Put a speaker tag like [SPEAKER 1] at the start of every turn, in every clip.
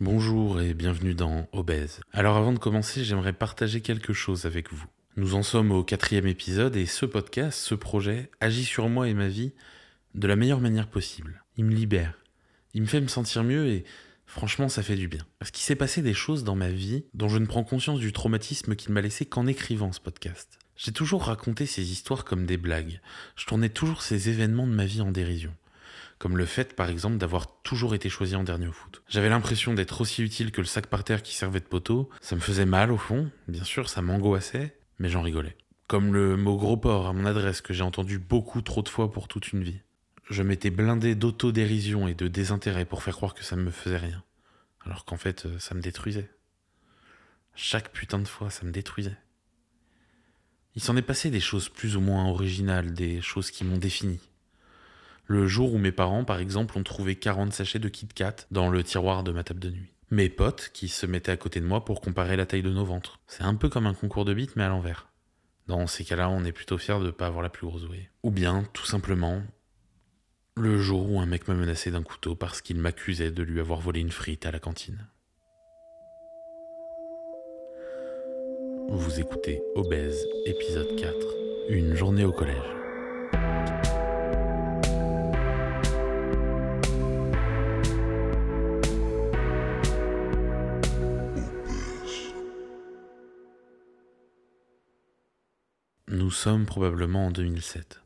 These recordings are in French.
[SPEAKER 1] Bonjour et bienvenue dans Obèse. Alors avant de commencer, j'aimerais partager quelque chose avec vous. Nous en sommes au quatrième épisode et ce podcast, ce projet, agit sur moi et ma vie de la meilleure manière possible. Il me libère, il me fait me sentir mieux et franchement ça fait du bien. Parce qu'il s'est passé des choses dans ma vie dont je ne prends conscience du traumatisme qu'il m'a laissé qu'en écrivant ce podcast. J'ai toujours raconté ces histoires comme des blagues. Je tournais toujours ces événements de ma vie en dérision comme le fait par exemple d'avoir toujours été choisi en dernier au foot. J'avais l'impression d'être aussi utile que le sac par terre qui servait de poteau, ça me faisait mal au fond, bien sûr ça m'angoissait, mais j'en rigolais. Comme le mot gros porc à mon adresse que j'ai entendu beaucoup trop de fois pour toute une vie. Je m'étais blindé d'autodérision et de désintérêt pour faire croire que ça ne me faisait rien, alors qu'en fait euh, ça me détruisait. Chaque putain de fois ça me détruisait. Il s'en est passé des choses plus ou moins originales, des choses qui m'ont défini le jour où mes parents, par exemple, ont trouvé 40 sachets de Kit Kat dans le tiroir de ma table de nuit. Mes potes qui se mettaient à côté de moi pour comparer la taille de nos ventres. C'est un peu comme un concours de bites mais à l'envers. Dans ces cas-là, on est plutôt fier de ne pas avoir la plus grosse ouïe. Ou bien, tout simplement, le jour où un mec m'a menacé d'un couteau parce qu'il m'accusait de lui avoir volé une frite à la cantine. Vous écoutez Obèse, épisode 4, une journée au collège. Sommes probablement en 2007.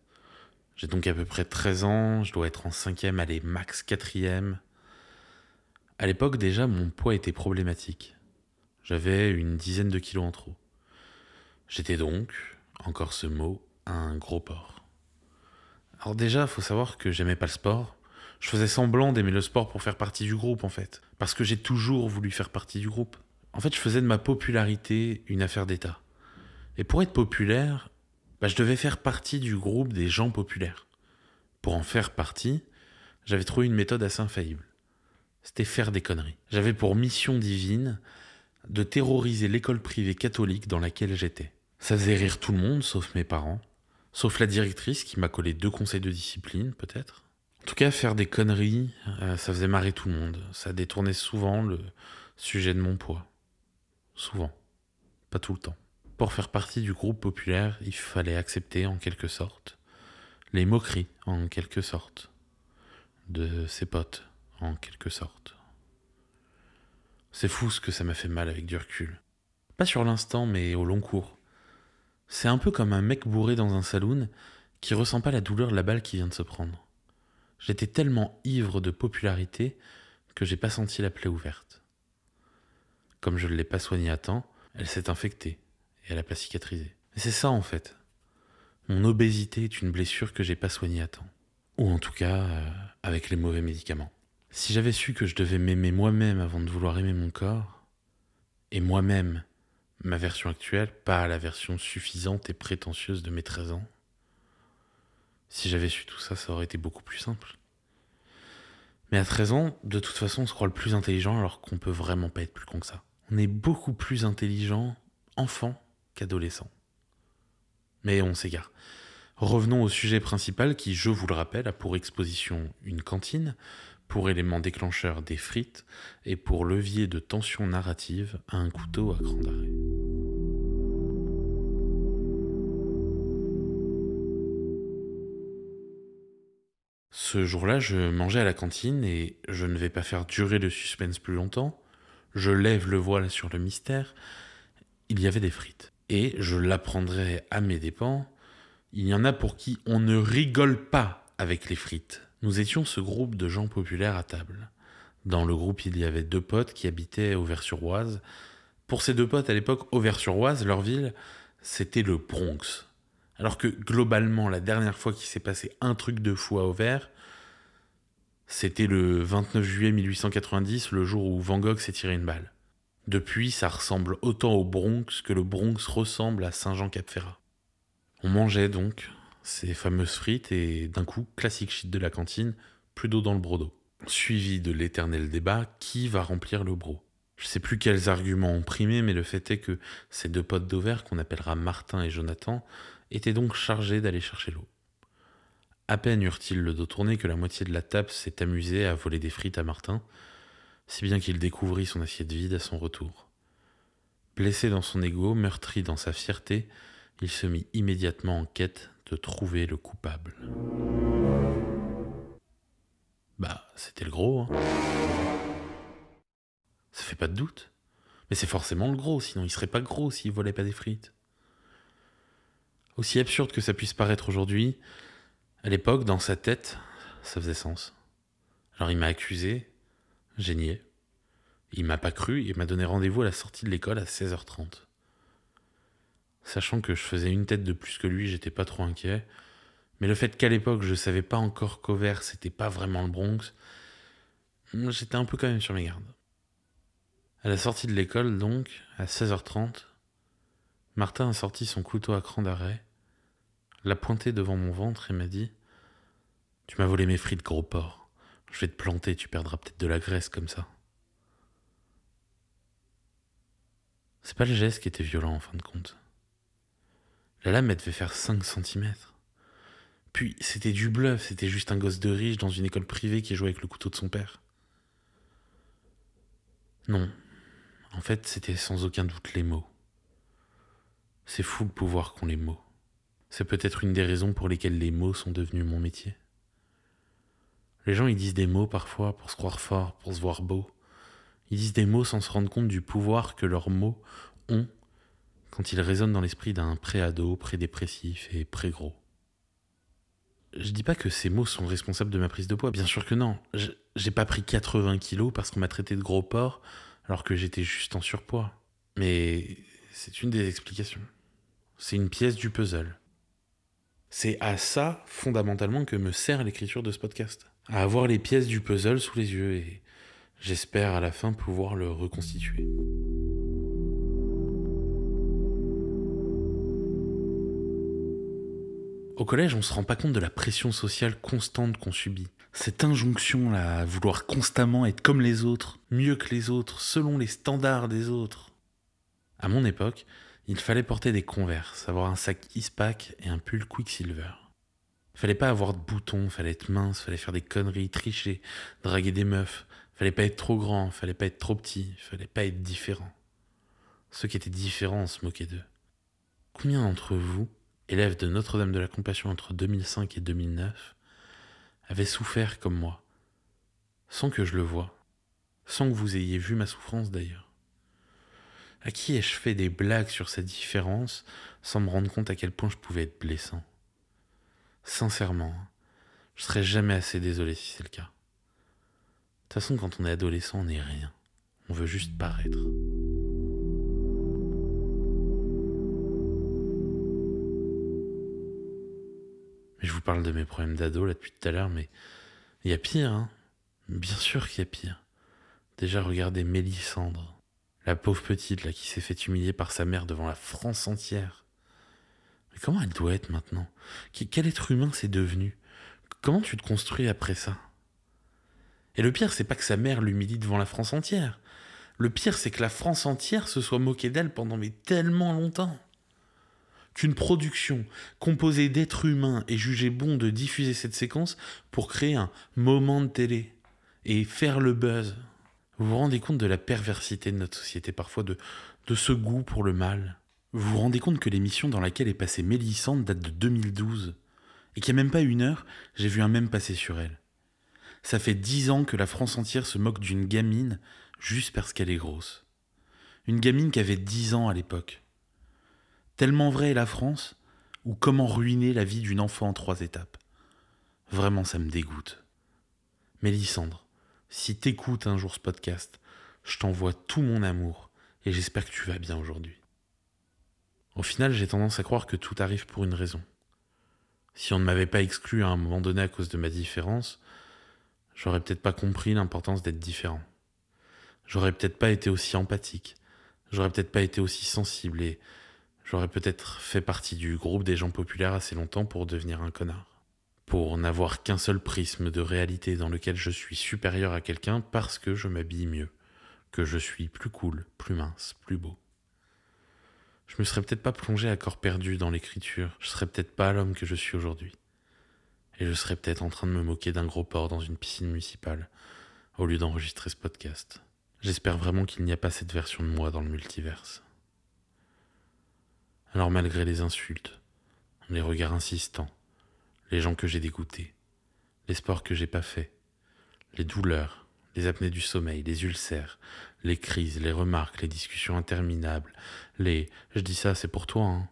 [SPEAKER 1] J'ai donc à peu près 13 ans, je dois être en 5e, allez, max 4e. À l'époque déjà, mon poids était problématique. J'avais une dizaine de kilos en trop. J'étais donc, encore ce mot, un gros porc. Alors déjà, faut savoir que j'aimais pas le sport. Je faisais semblant d'aimer le sport pour faire partie du groupe en fait. Parce que j'ai toujours voulu faire partie du groupe. En fait, je faisais de ma popularité une affaire d'État. Et pour être populaire, bah, je devais faire partie du groupe des gens populaires. Pour en faire partie, j'avais trouvé une méthode assez infaillible. C'était faire des conneries. J'avais pour mission divine de terroriser l'école privée catholique dans laquelle j'étais. Ça faisait rire tout le monde, sauf mes parents, sauf la directrice qui m'a collé deux conseils de discipline, peut-être. En tout cas, faire des conneries, euh, ça faisait marrer tout le monde. Ça détournait souvent le sujet de mon poids. Souvent. Pas tout le temps. Pour faire partie du groupe populaire, il fallait accepter en quelque sorte les moqueries en quelque sorte de ses potes en quelque sorte. C'est fou ce que ça m'a fait mal avec du recul. Pas sur l'instant mais au long cours. C'est un peu comme un mec bourré dans un saloon qui ressent pas la douleur de la balle qui vient de se prendre. J'étais tellement ivre de popularité que j'ai pas senti la plaie ouverte. Comme je ne l'ai pas soignée à temps, elle s'est infectée et elle a pas cicatrisé. Et c'est ça en fait. Mon obésité est une blessure que j'ai pas soignée à temps. Ou en tout cas, euh, avec les mauvais médicaments. Si j'avais su que je devais m'aimer moi-même avant de vouloir aimer mon corps, et moi-même, ma version actuelle, pas la version suffisante et prétentieuse de mes 13 ans, si j'avais su tout ça, ça aurait été beaucoup plus simple. Mais à 13 ans, de toute façon, on se croit le plus intelligent alors qu'on peut vraiment pas être plus con que ça. On est beaucoup plus intelligent enfant qu'adolescent. Mais on s'égare. Revenons au sujet principal qui, je vous le rappelle, a pour exposition une cantine, pour élément déclencheur des frites et pour levier de tension narrative un couteau à cran d'arrêt. Ce jour-là, je mangeais à la cantine et je ne vais pas faire durer le suspense plus longtemps. Je lève le voile sur le mystère. Il y avait des frites et je l'apprendrai à mes dépens, il y en a pour qui on ne rigole pas avec les frites. Nous étions ce groupe de gens populaires à table. Dans le groupe, il y avait deux potes qui habitaient Auvers-sur-Oise. Pour ces deux potes, à l'époque, Auvers-sur-Oise, leur ville, c'était le Bronx. Alors que globalement, la dernière fois qu'il s'est passé un truc de fou à Auvers, c'était le 29 juillet 1890, le jour où Van Gogh s'est tiré une balle. Depuis, ça ressemble autant au Bronx que le Bronx ressemble à Saint-Jean-Cap-Ferrat. On mangeait donc ces fameuses frites et d'un coup, classique shit de la cantine, plus d'eau dans le brodo. Suivi de l'éternel débat, qui va remplir le bro? Je sais plus quels arguments ont primé, mais le fait est que ces deux potes d'Auvers, qu'on appellera Martin et Jonathan, étaient donc chargés d'aller chercher l'eau. À peine eurent-ils le dos tourné que la moitié de la table s'est amusée à voler des frites à Martin, si bien qu'il découvrit son assiette vide à son retour. Blessé dans son ego, meurtri dans sa fierté, il se mit immédiatement en quête de trouver le coupable. Bah, c'était le gros, hein. Ça fait pas de doute. Mais c'est forcément le gros, sinon il serait pas gros s'il volait pas des frites. Aussi absurde que ça puisse paraître aujourd'hui, à l'époque, dans sa tête, ça faisait sens. Alors il m'a accusé, j'ai nié. Il m'a pas cru et m'a donné rendez-vous à la sortie de l'école à 16h30. Sachant que je faisais une tête de plus que lui, j'étais pas trop inquiet. Mais le fait qu'à l'époque je savais pas encore qu'Auvers c'était pas vraiment le Bronx, j'étais un peu quand même sur mes gardes. À la sortie de l'école, donc, à 16h30, Martin a sorti son couteau à cran d'arrêt, l'a pointé devant mon ventre et m'a dit Tu m'as volé mes frites, gros porc. Je vais te planter, tu perdras peut-être de la graisse comme ça. C'est pas le geste qui était violent en fin de compte. La lame, elle devait faire 5 cm. Puis, c'était du bluff, c'était juste un gosse de riche dans une école privée qui jouait avec le couteau de son père. Non, en fait, c'était sans aucun doute les mots. C'est fou le pouvoir qu'ont les mots. C'est peut-être une des raisons pour lesquelles les mots sont devenus mon métier. Les gens, ils disent des mots parfois pour se croire fort, pour se voir beau. Ils disent des mots sans se rendre compte du pouvoir que leurs mots ont quand ils résonnent dans l'esprit d'un pré-ado, pré-dépressif et pré-gros. Je dis pas que ces mots sont responsables de ma prise de poids, bien sûr que non. J'ai pas pris 80 kilos parce qu'on m'a traité de gros porc alors que j'étais juste en surpoids. Mais c'est une des explications. C'est une pièce du puzzle. C'est à ça, fondamentalement, que me sert l'écriture de ce podcast. À avoir les pièces du puzzle sous les yeux et j'espère à la fin pouvoir le reconstituer. Au collège, on se rend pas compte de la pression sociale constante qu'on subit. Cette injonction-là à vouloir constamment être comme les autres, mieux que les autres, selon les standards des autres. À mon époque, il fallait porter des converses, avoir un sac Ispac et un pull Quicksilver. Fallait pas avoir de boutons, fallait être mince, fallait faire des conneries, tricher, draguer des meufs. Fallait pas être trop grand, fallait pas être trop petit, fallait pas être différent. Ceux qui étaient différents se moquaient d'eux. Combien d'entre vous élève de Notre-Dame de la Compassion entre 2005 et 2009, avait souffert comme moi, sans que je le voie, sans que vous ayez vu ma souffrance d'ailleurs. À qui ai-je fait des blagues sur cette différence sans me rendre compte à quel point je pouvais être blessant? Sincèrement, je serais jamais assez désolé si c'est le cas. De toute façon, quand on est adolescent, on n'est rien. On veut juste paraître. je vous parle de mes problèmes d'ado là depuis tout à l'heure, mais il y a pire, hein. Bien sûr qu'il y a pire. Déjà, regardez Mélissandre, la pauvre petite là qui s'est fait humilier par sa mère devant la France entière. Mais comment elle doit être maintenant? Quel être humain c'est devenu? Comment tu te construis après ça? Et le pire, c'est pas que sa mère l'humilie devant la France entière. Le pire, c'est que la France entière se soit moquée d'elle pendant tellement longtemps. Qu'une production composée d'êtres humains est jugée bon de diffuser cette séquence pour créer un moment de télé et faire le buzz. Vous vous rendez compte de la perversité de notre société parfois, de ce goût pour le mal? Vous vous rendez compte que l'émission dans laquelle est passée Mélissande date de 2012 et qu'il n'y a même pas une heure, j'ai vu un même passer sur elle. Ça fait dix ans que la France entière se moque d'une gamine juste parce qu'elle est grosse. Une gamine qui avait dix ans à l'époque. Tellement vrai est la France, ou comment ruiner la vie d'une enfant en trois étapes. Vraiment, ça me dégoûte. Mélissandre, si t'écoutes un jour ce podcast, je t'envoie tout mon amour et j'espère que tu vas bien aujourd'hui. Au final, j'ai tendance à croire que tout arrive pour une raison. Si on ne m'avait pas exclu à un moment donné à cause de ma différence, j'aurais peut-être pas compris l'importance d'être différent. J'aurais peut-être pas été aussi empathique. J'aurais peut-être pas été aussi sensible et J'aurais peut-être fait partie du groupe des gens populaires assez longtemps pour devenir un connard. Pour n'avoir qu'un seul prisme de réalité dans lequel je suis supérieur à quelqu'un parce que je m'habille mieux, que je suis plus cool, plus mince, plus beau. Je me serais peut-être pas plongé à corps perdu dans l'écriture, je serais peut-être pas l'homme que je suis aujourd'hui. Et je serais peut-être en train de me moquer d'un gros porc dans une piscine municipale, au lieu d'enregistrer ce podcast. J'espère vraiment qu'il n'y a pas cette version de moi dans le multiverse. Alors malgré les insultes, les regards insistants, les gens que j'ai dégoûtés, les sports que j'ai pas faits, les douleurs, les apnées du sommeil, les ulcères, les crises, les remarques, les discussions interminables, les je dis ça c'est pour toi, hein,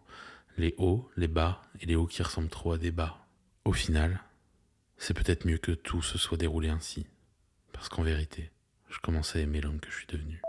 [SPEAKER 1] les hauts, les bas et les hauts qui ressemblent trop à des bas. Au final, c'est peut-être mieux que tout se soit déroulé ainsi, parce qu'en vérité, je commence à aimer l'homme que je suis devenu.